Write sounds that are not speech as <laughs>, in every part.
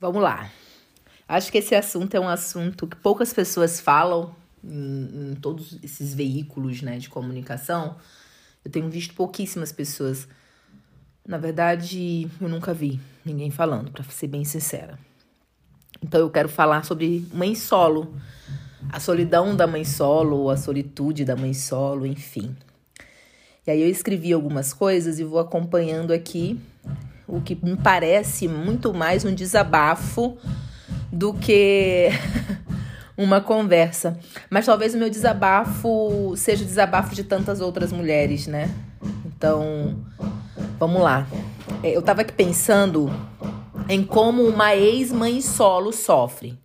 Vamos lá. Acho que esse assunto é um assunto que poucas pessoas falam em, em todos esses veículos né, de comunicação. Eu tenho visto pouquíssimas pessoas. Na verdade, eu nunca vi ninguém falando, para ser bem sincera. Então eu quero falar sobre mãe solo, a solidão da mãe solo, a solitude da mãe solo, enfim. E aí eu escrevi algumas coisas e vou acompanhando aqui o que me parece muito mais um desabafo do que <laughs> uma conversa. Mas talvez o meu desabafo seja o desabafo de tantas outras mulheres, né? Então, vamos lá. É, eu tava aqui pensando em como uma ex-mãe solo sofre.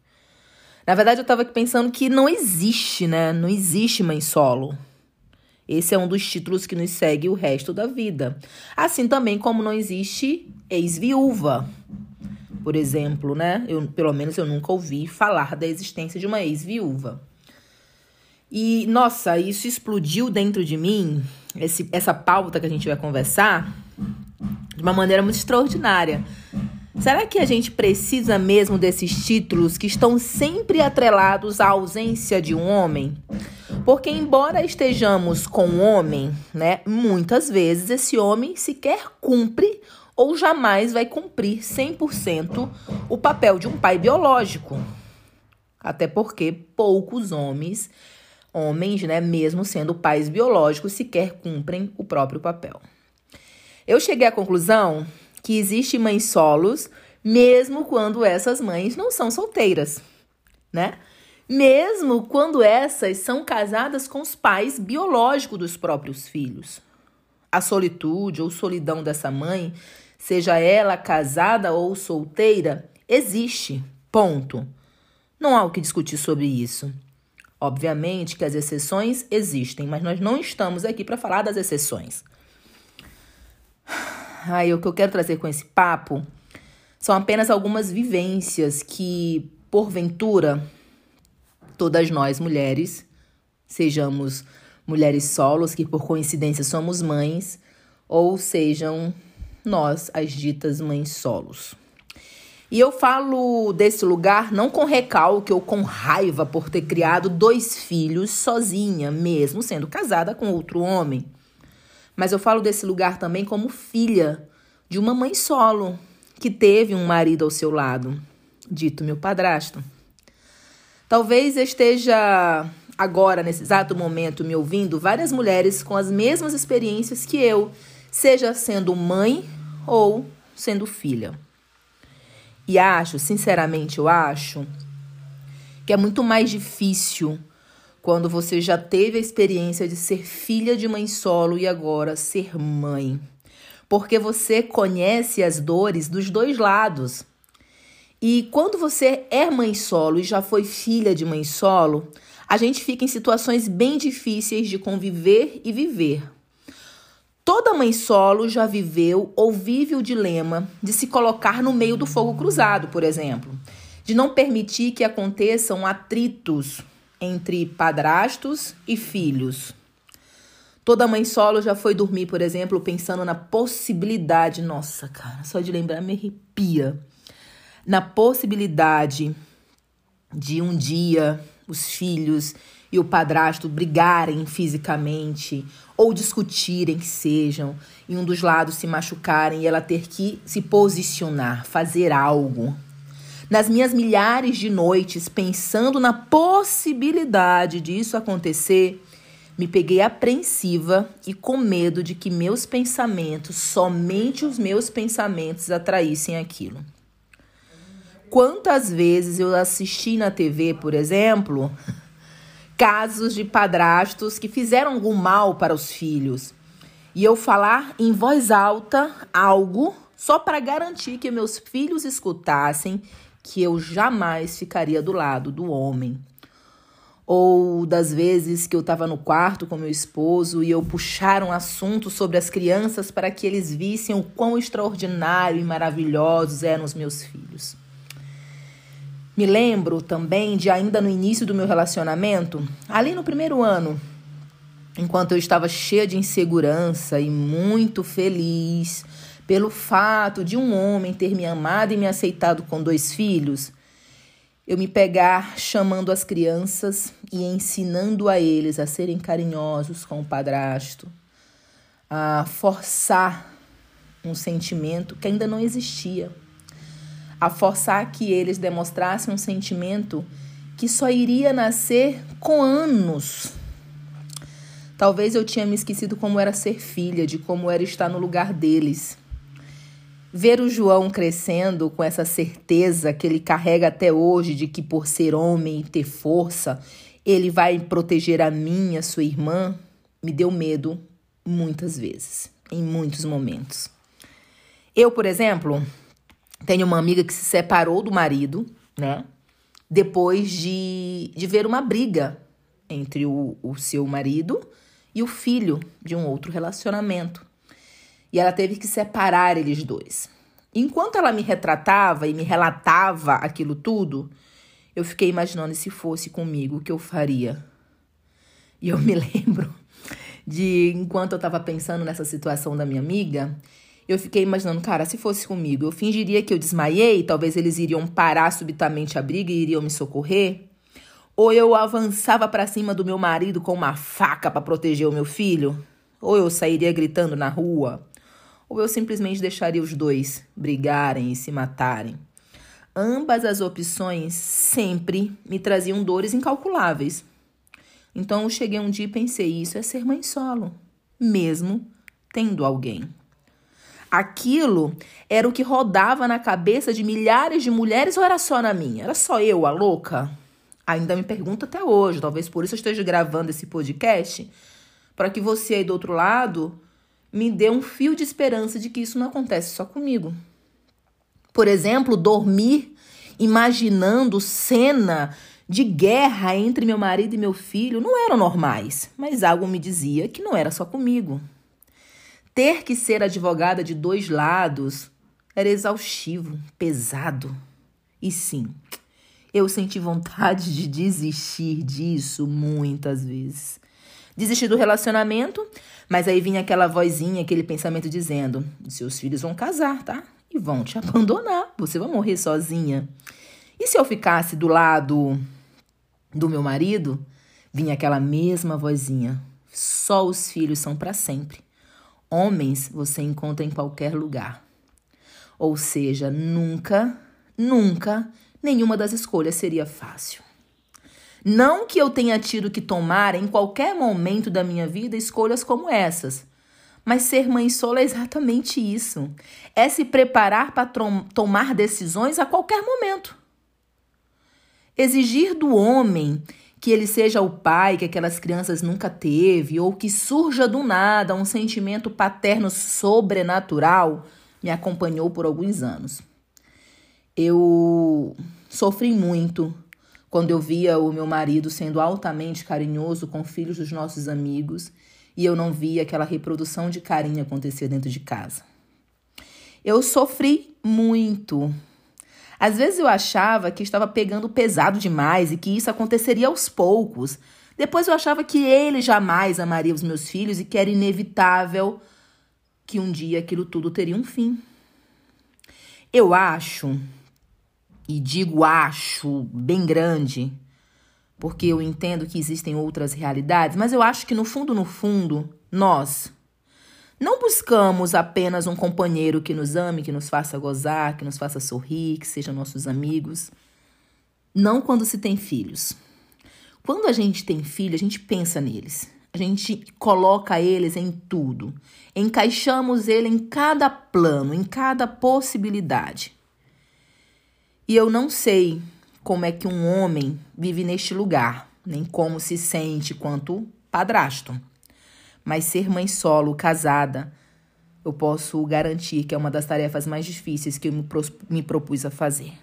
Na verdade, eu tava aqui pensando que não existe, né? Não existe mãe solo. Esse é um dos títulos que nos segue o resto da vida. Assim também como não existe ex-viúva. Por exemplo, né? Eu, pelo menos eu nunca ouvi falar da existência de uma ex-viúva. E, nossa, isso explodiu dentro de mim, esse, essa pauta que a gente vai conversar, de uma maneira muito extraordinária. Será que a gente precisa mesmo desses títulos que estão sempre atrelados à ausência de um homem? Porque embora estejamos com um homem, né, muitas vezes esse homem sequer cumpre ou jamais vai cumprir 100% o papel de um pai biológico. Até porque poucos homens, homens, né, mesmo sendo pais biológicos, sequer cumprem o próprio papel. Eu cheguei à conclusão que existem mães solos, mesmo quando essas mães não são solteiras, né? mesmo quando essas são casadas com os pais biológicos dos próprios filhos. A solitude ou solidão dessa mãe, seja ela casada ou solteira, existe. Ponto. Não há o que discutir sobre isso. Obviamente que as exceções existem, mas nós não estamos aqui para falar das exceções. Aí, o que eu quero trazer com esse papo são apenas algumas vivências que, porventura, todas nós mulheres, sejamos mulheres solos, que por coincidência somos mães, ou sejam nós as ditas mães solos. E eu falo desse lugar não com recalque ou com raiva por ter criado dois filhos sozinha, mesmo sendo casada com outro homem. Mas eu falo desse lugar também como filha de uma mãe solo que teve um marido ao seu lado, dito meu padrasto. Talvez esteja agora, nesse exato momento, me ouvindo várias mulheres com as mesmas experiências que eu, seja sendo mãe ou sendo filha. E acho, sinceramente, eu acho que é muito mais difícil quando você já teve a experiência de ser filha de mãe solo e agora ser mãe. Porque você conhece as dores dos dois lados. E quando você é mãe solo e já foi filha de mãe solo, a gente fica em situações bem difíceis de conviver e viver. Toda mãe solo já viveu ou vive o dilema de se colocar no meio do fogo cruzado, por exemplo, de não permitir que aconteçam atritos entre padrastos e filhos. Toda mãe solo já foi dormir, por exemplo, pensando na possibilidade, nossa, cara, só de lembrar me arrepia na possibilidade de um dia os filhos e o padrasto brigarem fisicamente ou discutirem que sejam e um dos lados se machucarem e ela ter que se posicionar, fazer algo. Nas minhas milhares de noites pensando na possibilidade disso acontecer, me peguei apreensiva e com medo de que meus pensamentos, somente os meus pensamentos, atraíssem aquilo. Quantas vezes eu assisti na TV, por exemplo, casos de padrastos que fizeram algum mal para os filhos e eu falar em voz alta algo só para garantir que meus filhos escutassem que eu jamais ficaria do lado do homem. Ou das vezes que eu estava no quarto com meu esposo e eu puxar um assunto sobre as crianças para que eles vissem o quão extraordinário e maravilhosos eram os meus filhos. Me lembro também de ainda no início do meu relacionamento, ali no primeiro ano, enquanto eu estava cheia de insegurança e muito feliz pelo fato de um homem ter me amado e me aceitado com dois filhos, eu me pegar chamando as crianças e ensinando a eles a serem carinhosos com o padrasto, a forçar um sentimento que ainda não existia, a forçar que eles demonstrassem um sentimento que só iria nascer com anos. Talvez eu tinha me esquecido como era ser filha, de como era estar no lugar deles. Ver o João crescendo com essa certeza que ele carrega até hoje de que por ser homem e ter força, ele vai proteger a mim, a sua irmã, me deu medo muitas vezes, em muitos momentos. Eu, por exemplo, tenho uma amiga que se separou do marido, né? Depois de, de ver uma briga entre o, o seu marido e o filho de um outro relacionamento e ela teve que separar eles dois. Enquanto ela me retratava e me relatava aquilo tudo, eu fiquei imaginando se fosse comigo o que eu faria. E eu me <laughs> lembro de enquanto eu estava pensando nessa situação da minha amiga, eu fiquei imaginando, cara, se fosse comigo, eu fingiria que eu desmaiei, talvez eles iriam parar subitamente a briga e iriam me socorrer. Ou eu avançava para cima do meu marido com uma faca para proteger o meu filho, ou eu sairia gritando na rua, ou eu simplesmente deixaria os dois brigarem e se matarem. Ambas as opções sempre me traziam dores incalculáveis. Então eu cheguei um dia e pensei: isso é ser mãe solo, mesmo tendo alguém. Aquilo era o que rodava na cabeça de milhares de mulheres ou era só na minha? Era só eu, a louca? Ainda me pergunto até hoje, talvez por isso eu esteja gravando esse podcast, para que você aí do outro lado me dê um fio de esperança de que isso não acontece só comigo. Por exemplo, dormir imaginando cena de guerra entre meu marido e meu filho não eram normais, mas algo me dizia que não era só comigo. Ter que ser advogada de dois lados era exaustivo, pesado. E sim, eu senti vontade de desistir disso muitas vezes. Desistir do relacionamento mas aí vinha aquela vozinha, aquele pensamento dizendo: seus filhos vão casar, tá? E vão te abandonar, você vai morrer sozinha. E se eu ficasse do lado do meu marido? Vinha aquela mesma vozinha: só os filhos são para sempre. Homens você encontra em qualquer lugar. Ou seja, nunca, nunca nenhuma das escolhas seria fácil. Não que eu tenha tido que tomar em qualquer momento da minha vida escolhas como essas. Mas ser mãe solo é exatamente isso. É se preparar para tomar decisões a qualquer momento. Exigir do homem que ele seja o pai que aquelas crianças nunca teve ou que surja do nada um sentimento paterno sobrenatural me acompanhou por alguns anos. Eu sofri muito quando eu via o meu marido sendo altamente carinhoso com filhos dos nossos amigos e eu não via aquela reprodução de carinho acontecer dentro de casa. Eu sofri muito. Às vezes eu achava que estava pegando pesado demais e que isso aconteceria aos poucos. Depois eu achava que ele jamais amaria os meus filhos e que era inevitável que um dia aquilo tudo teria um fim. Eu acho e digo acho bem grande, porque eu entendo que existem outras realidades, mas eu acho que no fundo, no fundo, nós não buscamos apenas um companheiro que nos ame, que nos faça gozar, que nos faça sorrir, que seja nossos amigos. Não quando se tem filhos. Quando a gente tem filho, a gente pensa neles. A gente coloca eles em tudo. Encaixamos ele em cada plano, em cada possibilidade. E eu não sei como é que um homem vive neste lugar, nem como se sente quanto padrasto. Mas ser mãe solo, casada, eu posso garantir que é uma das tarefas mais difíceis que eu me, me propus a fazer.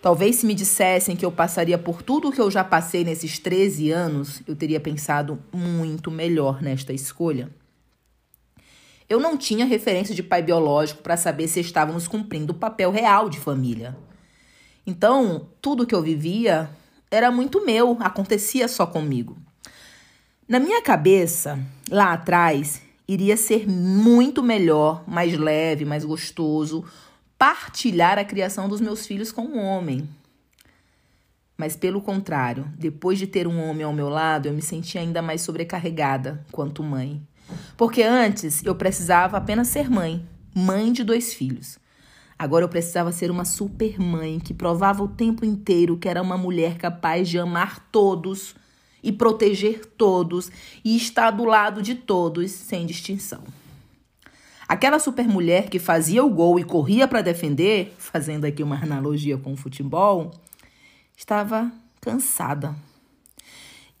Talvez se me dissessem que eu passaria por tudo o que eu já passei nesses 13 anos, eu teria pensado muito melhor nesta escolha. Eu não tinha referência de pai biológico para saber se estávamos cumprindo o papel real de família. Então, tudo que eu vivia era muito meu, acontecia só comigo. Na minha cabeça, lá atrás, iria ser muito melhor, mais leve, mais gostoso partilhar a criação dos meus filhos com um homem. Mas pelo contrário, depois de ter um homem ao meu lado, eu me sentia ainda mais sobrecarregada quanto mãe. Porque antes eu precisava apenas ser mãe, mãe de dois filhos. Agora eu precisava ser uma super mãe que provava o tempo inteiro que era uma mulher capaz de amar todos e proteger todos e estar do lado de todos sem distinção. Aquela super mulher que fazia o gol e corria para defender, fazendo aqui uma analogia com o futebol, estava cansada.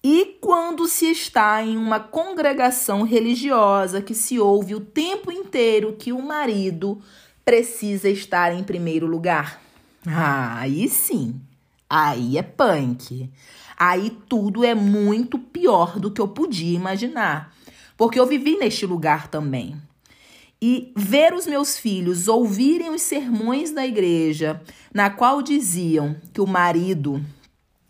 E quando se está em uma congregação religiosa que se ouve o tempo inteiro que o marido precisa estar em primeiro lugar. Ah, aí sim. Aí é punk. Aí tudo é muito pior do que eu podia imaginar. Porque eu vivi neste lugar também. E ver os meus filhos ouvirem os sermões da igreja, na qual diziam que o marido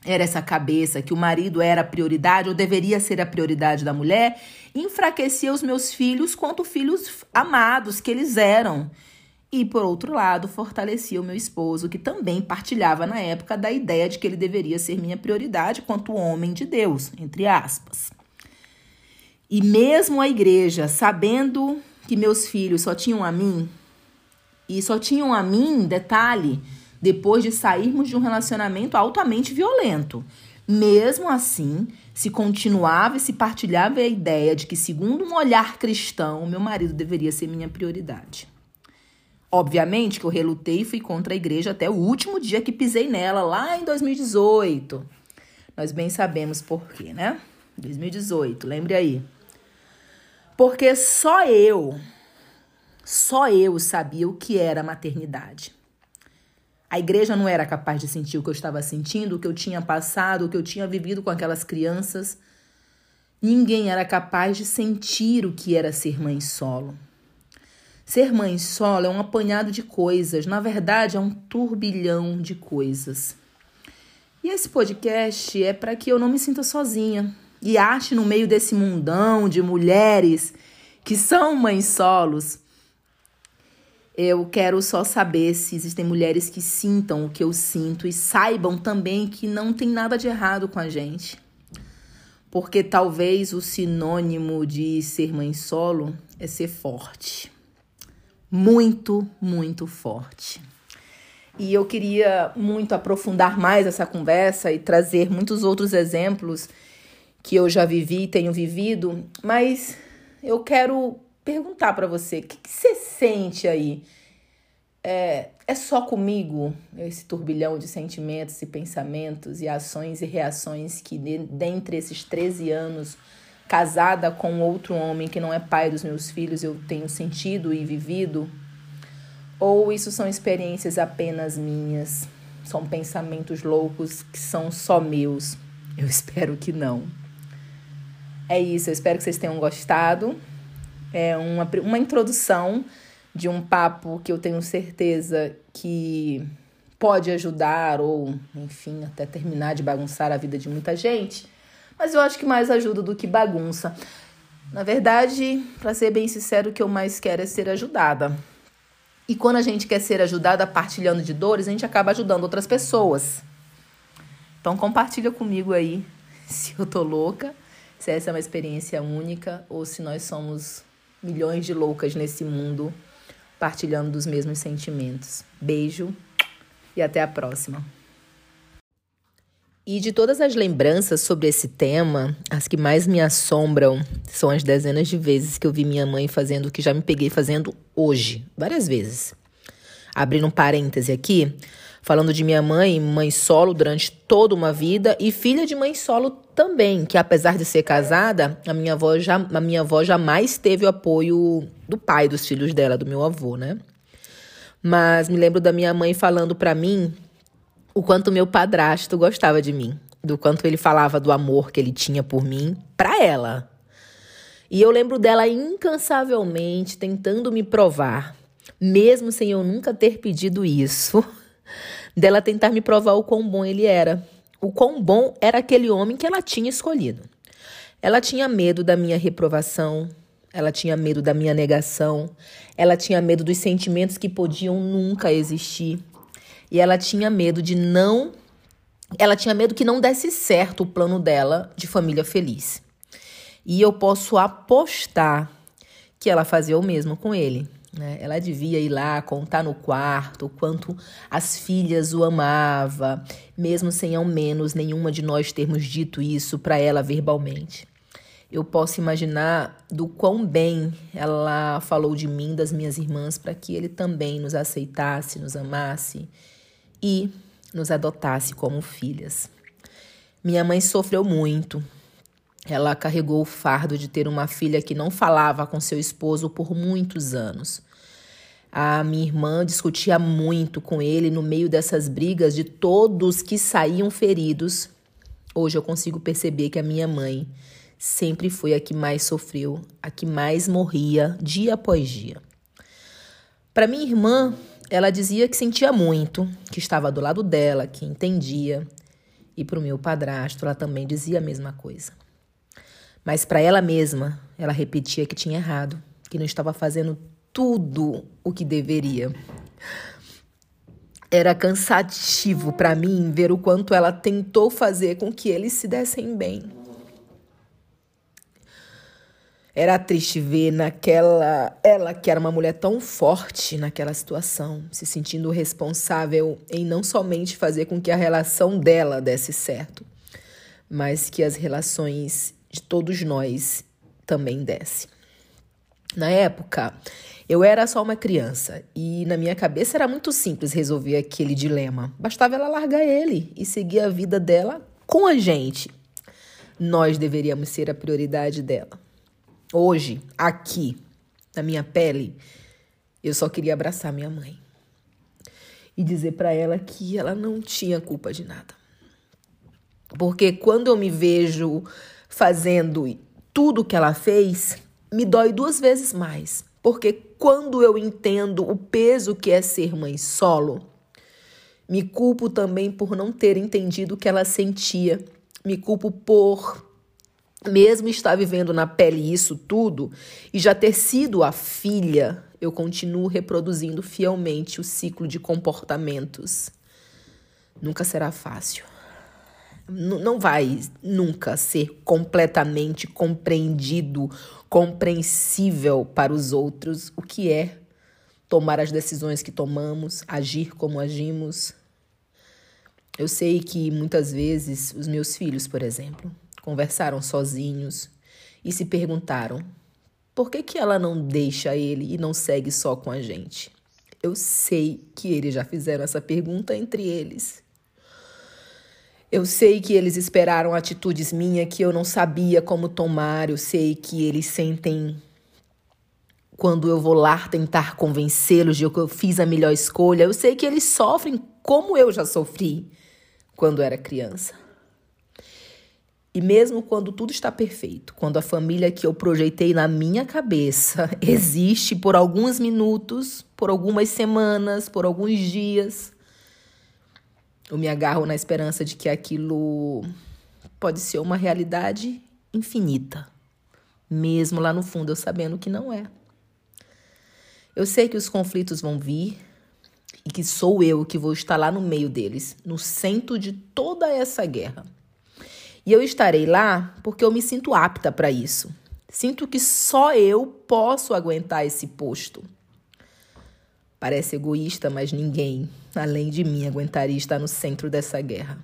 era essa cabeça, que o marido era a prioridade ou deveria ser a prioridade da mulher, enfraquecia os meus filhos quanto filhos amados que eles eram. E, por outro lado, fortalecia o meu esposo, que também partilhava na época da ideia de que ele deveria ser minha prioridade quanto homem de Deus, entre aspas. E mesmo a igreja, sabendo que meus filhos só tinham a mim, e só tinham a mim, detalhe, depois de sairmos de um relacionamento altamente violento. Mesmo assim, se continuava e se partilhava a ideia de que, segundo um olhar cristão, meu marido deveria ser minha prioridade. Obviamente que eu relutei e fui contra a igreja até o último dia que pisei nela, lá em 2018. Nós bem sabemos por quê, né? 2018, lembre aí. Porque só eu, só eu sabia o que era maternidade. A igreja não era capaz de sentir o que eu estava sentindo, o que eu tinha passado, o que eu tinha vivido com aquelas crianças. Ninguém era capaz de sentir o que era ser mãe solo. Ser mãe solo é um apanhado de coisas, na verdade, é um turbilhão de coisas. E esse podcast é para que eu não me sinta sozinha e ache no meio desse mundão de mulheres que são mães solos. Eu quero só saber se existem mulheres que sintam o que eu sinto e saibam também que não tem nada de errado com a gente. Porque talvez o sinônimo de ser mãe solo é ser forte muito, muito forte. E eu queria muito aprofundar mais essa conversa e trazer muitos outros exemplos que eu já vivi e tenho vivido, mas eu quero perguntar para você: o que, você sente aí? É, é só comigo esse turbilhão de sentimentos e pensamentos e ações e reações que, dentre esses 13 anos, casada com outro homem que não é pai dos meus filhos, eu tenho sentido e vivido? Ou isso são experiências apenas minhas? São pensamentos loucos que são só meus? Eu <laughs> espero que não. É isso, eu espero que vocês tenham gostado. É uma, uma introdução de um papo que eu tenho certeza que pode ajudar ou, enfim, até terminar de bagunçar a vida de muita gente mas eu acho que mais ajuda do que bagunça. Na verdade, para ser bem sincero, o que eu mais quero é ser ajudada. E quando a gente quer ser ajudada partilhando de dores, a gente acaba ajudando outras pessoas. Então compartilha comigo aí <laughs> se eu tô louca, se essa é uma experiência única ou se nós somos milhões de loucas nesse mundo partilhando dos mesmos sentimentos. Beijo e até a próxima. E de todas as lembranças sobre esse tema, as que mais me assombram são as dezenas de vezes que eu vi minha mãe fazendo o que já me peguei fazendo hoje, várias vezes. Abrindo um parêntese aqui, falando de minha mãe, mãe solo durante toda uma vida e filha de mãe solo também, que apesar de ser casada, a minha avó, já, a minha avó jamais teve o apoio do pai dos filhos dela, do meu avô, né? Mas me lembro da minha mãe falando para mim o quanto meu padrasto gostava de mim, do quanto ele falava do amor que ele tinha por mim para ela. E eu lembro dela incansavelmente tentando me provar, mesmo sem eu nunca ter pedido isso, <laughs> dela tentar me provar o quão bom ele era. O quão bom era aquele homem que ela tinha escolhido. Ela tinha medo da minha reprovação, ela tinha medo da minha negação, ela tinha medo dos sentimentos que podiam nunca existir. E ela tinha medo de não. Ela tinha medo que não desse certo o plano dela de família feliz. E eu posso apostar que ela fazia o mesmo com ele. Né? Ela devia ir lá contar no quarto o quanto as filhas o amava, mesmo sem ao menos nenhuma de nós termos dito isso para ela verbalmente. Eu posso imaginar do quão bem ela falou de mim, das minhas irmãs, para que ele também nos aceitasse, nos amasse e nos adotasse como filhas. Minha mãe sofreu muito. Ela carregou o fardo de ter uma filha que não falava com seu esposo por muitos anos. A minha irmã discutia muito com ele no meio dessas brigas de todos que saíam feridos. Hoje eu consigo perceber que a minha mãe sempre foi a que mais sofreu, a que mais morria dia após dia. Para minha irmã, ela dizia que sentia muito, que estava do lado dela, que entendia. E para o meu padrasto, ela também dizia a mesma coisa. Mas para ela mesma, ela repetia que tinha errado, que não estava fazendo tudo o que deveria. Era cansativo para mim ver o quanto ela tentou fazer com que eles se dessem bem. Era triste ver naquela ela que era uma mulher tão forte naquela situação, se sentindo responsável em não somente fazer com que a relação dela desse certo, mas que as relações de todos nós também desse. Na época, eu era só uma criança e na minha cabeça era muito simples resolver aquele dilema. Bastava ela largar ele e seguir a vida dela com a gente. Nós deveríamos ser a prioridade dela. Hoje, aqui, na minha pele, eu só queria abraçar minha mãe e dizer para ela que ela não tinha culpa de nada. Porque quando eu me vejo fazendo tudo que ela fez, me dói duas vezes mais. Porque quando eu entendo o peso que é ser mãe solo, me culpo também por não ter entendido o que ela sentia. Me culpo por mesmo estar vivendo na pele isso tudo e já ter sido a filha, eu continuo reproduzindo fielmente o ciclo de comportamentos. Nunca será fácil. Não vai nunca ser completamente compreendido, compreensível para os outros o que é tomar as decisões que tomamos, agir como agimos. Eu sei que muitas vezes os meus filhos, por exemplo, conversaram sozinhos e se perguntaram: por que, que ela não deixa ele e não segue só com a gente? Eu sei que eles já fizeram essa pergunta entre eles. Eu sei que eles esperaram atitudes minhas que eu não sabia como tomar. Eu sei que eles sentem quando eu vou lá tentar convencê-los de que eu fiz a melhor escolha. Eu sei que eles sofrem como eu já sofri quando era criança. E mesmo quando tudo está perfeito, quando a família que eu projetei na minha cabeça <laughs> existe por alguns minutos, por algumas semanas, por alguns dias, eu me agarro na esperança de que aquilo pode ser uma realidade infinita, mesmo lá no fundo eu sabendo que não é. Eu sei que os conflitos vão vir e que sou eu que vou estar lá no meio deles, no centro de toda essa guerra. E eu estarei lá porque eu me sinto apta para isso. Sinto que só eu posso aguentar esse posto. Parece egoísta, mas ninguém, além de mim, aguentaria estar no centro dessa guerra.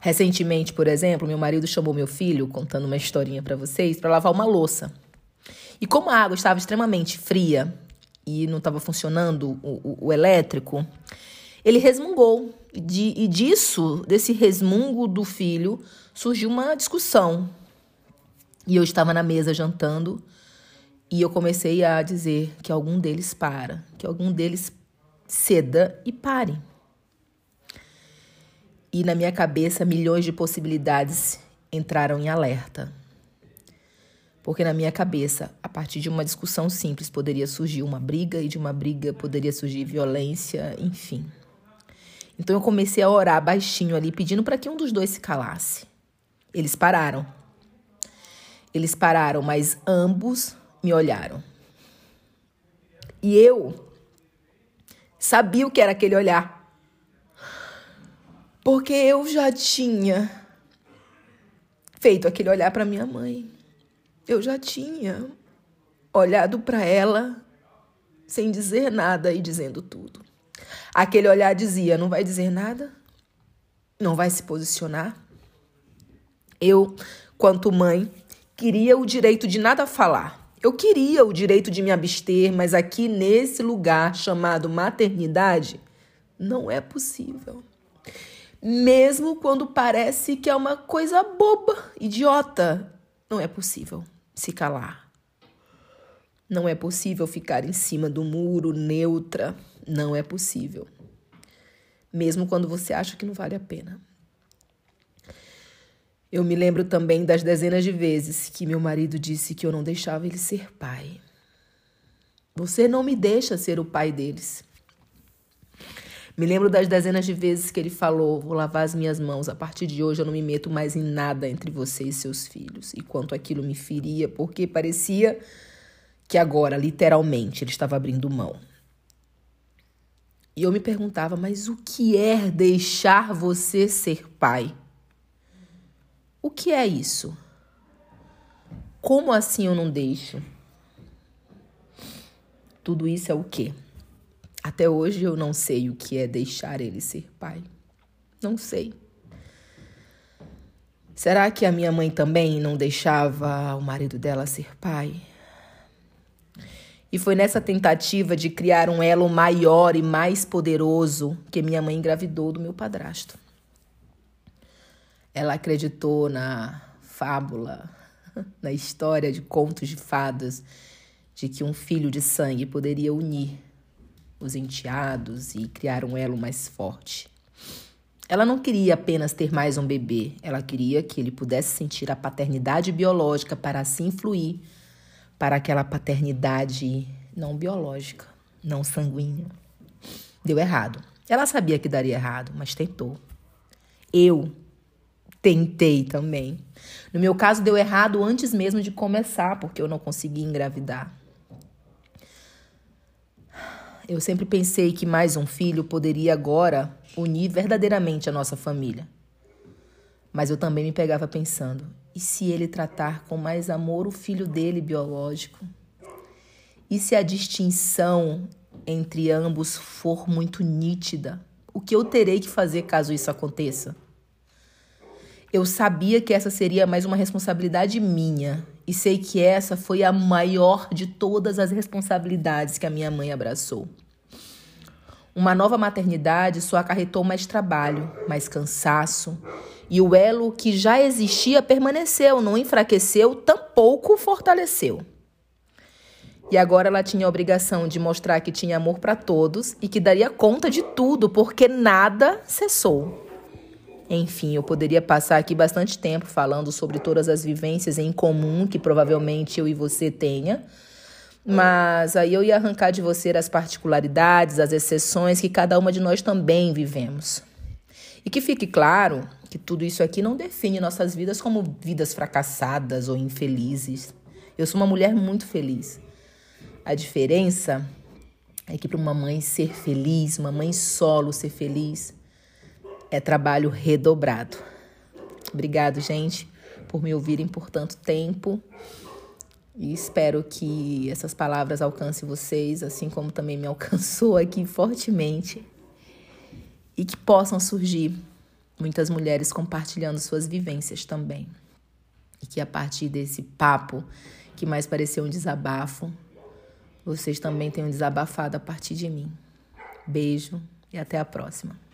Recentemente, por exemplo, meu marido chamou meu filho, contando uma historinha para vocês, para lavar uma louça. E como a água estava extremamente fria e não estava funcionando o, o, o elétrico, ele resmungou. De, e disso, desse resmungo do filho, surgiu uma discussão. E eu estava na mesa jantando e eu comecei a dizer que algum deles para, que algum deles ceda e pare. E na minha cabeça, milhões de possibilidades entraram em alerta. Porque na minha cabeça, a partir de uma discussão simples, poderia surgir uma briga, e de uma briga poderia surgir violência, enfim. Então eu comecei a orar baixinho ali, pedindo para que um dos dois se calasse. Eles pararam. Eles pararam, mas ambos me olharam. E eu sabia o que era aquele olhar. Porque eu já tinha feito aquele olhar para minha mãe. Eu já tinha olhado para ela sem dizer nada e dizendo tudo. Aquele olhar dizia: não vai dizer nada, não vai se posicionar. Eu, quanto mãe, queria o direito de nada falar. Eu queria o direito de me abster, mas aqui nesse lugar chamado maternidade, não é possível. Mesmo quando parece que é uma coisa boba, idiota, não é possível se calar. Não é possível ficar em cima do muro neutra. Não é possível. Mesmo quando você acha que não vale a pena. Eu me lembro também das dezenas de vezes que meu marido disse que eu não deixava ele ser pai. Você não me deixa ser o pai deles. Me lembro das dezenas de vezes que ele falou: Vou lavar as minhas mãos, a partir de hoje eu não me meto mais em nada entre você e seus filhos. E quanto aquilo me feria, porque parecia que agora, literalmente, ele estava abrindo mão. E eu me perguntava: Mas o que é deixar você ser pai? O que é isso? Como assim eu não deixo? Tudo isso é o quê? Até hoje eu não sei o que é deixar ele ser pai. Não sei. Será que a minha mãe também não deixava o marido dela ser pai? E foi nessa tentativa de criar um elo maior e mais poderoso que minha mãe engravidou do meu padrasto. Ela acreditou na fábula, <laughs> na história de contos de fadas, de que um filho de sangue poderia unir os enteados e criar um elo mais forte. Ela não queria apenas ter mais um bebê, ela queria que ele pudesse sentir a paternidade biológica para assim fluir para aquela paternidade não biológica, não sanguínea. Deu errado. Ela sabia que daria errado, mas tentou. Eu tentei também. No meu caso, deu errado antes mesmo de começar, porque eu não consegui engravidar. Eu sempre pensei que mais um filho poderia agora unir verdadeiramente a nossa família. Mas eu também me pegava pensando: e se ele tratar com mais amor o filho dele biológico? E se a distinção entre ambos for muito nítida? O que eu terei que fazer caso isso aconteça? Eu sabia que essa seria mais uma responsabilidade minha e sei que essa foi a maior de todas as responsabilidades que a minha mãe abraçou. Uma nova maternidade só acarretou mais trabalho, mais cansaço, e o elo que já existia permaneceu, não enfraqueceu, tampouco fortaleceu. E agora ela tinha a obrigação de mostrar que tinha amor para todos e que daria conta de tudo, porque nada cessou. Enfim, eu poderia passar aqui bastante tempo falando sobre todas as vivências em comum que provavelmente eu e você tenha, mas aí eu ia arrancar de você as particularidades, as exceções que cada uma de nós também vivemos. E que fique claro que tudo isso aqui não define nossas vidas como vidas fracassadas ou infelizes. Eu sou uma mulher muito feliz. A diferença é que para uma mãe ser feliz, uma mãe solo ser feliz, é trabalho redobrado. Obrigado, gente, por me ouvirem por tanto tempo. E espero que essas palavras alcancem vocês, assim como também me <laughs> alcançou aqui fortemente. E que possam surgir muitas mulheres compartilhando suas vivências também. E que a partir desse papo, que mais pareceu um desabafo, vocês também tenham desabafado a partir de mim. Beijo e até a próxima.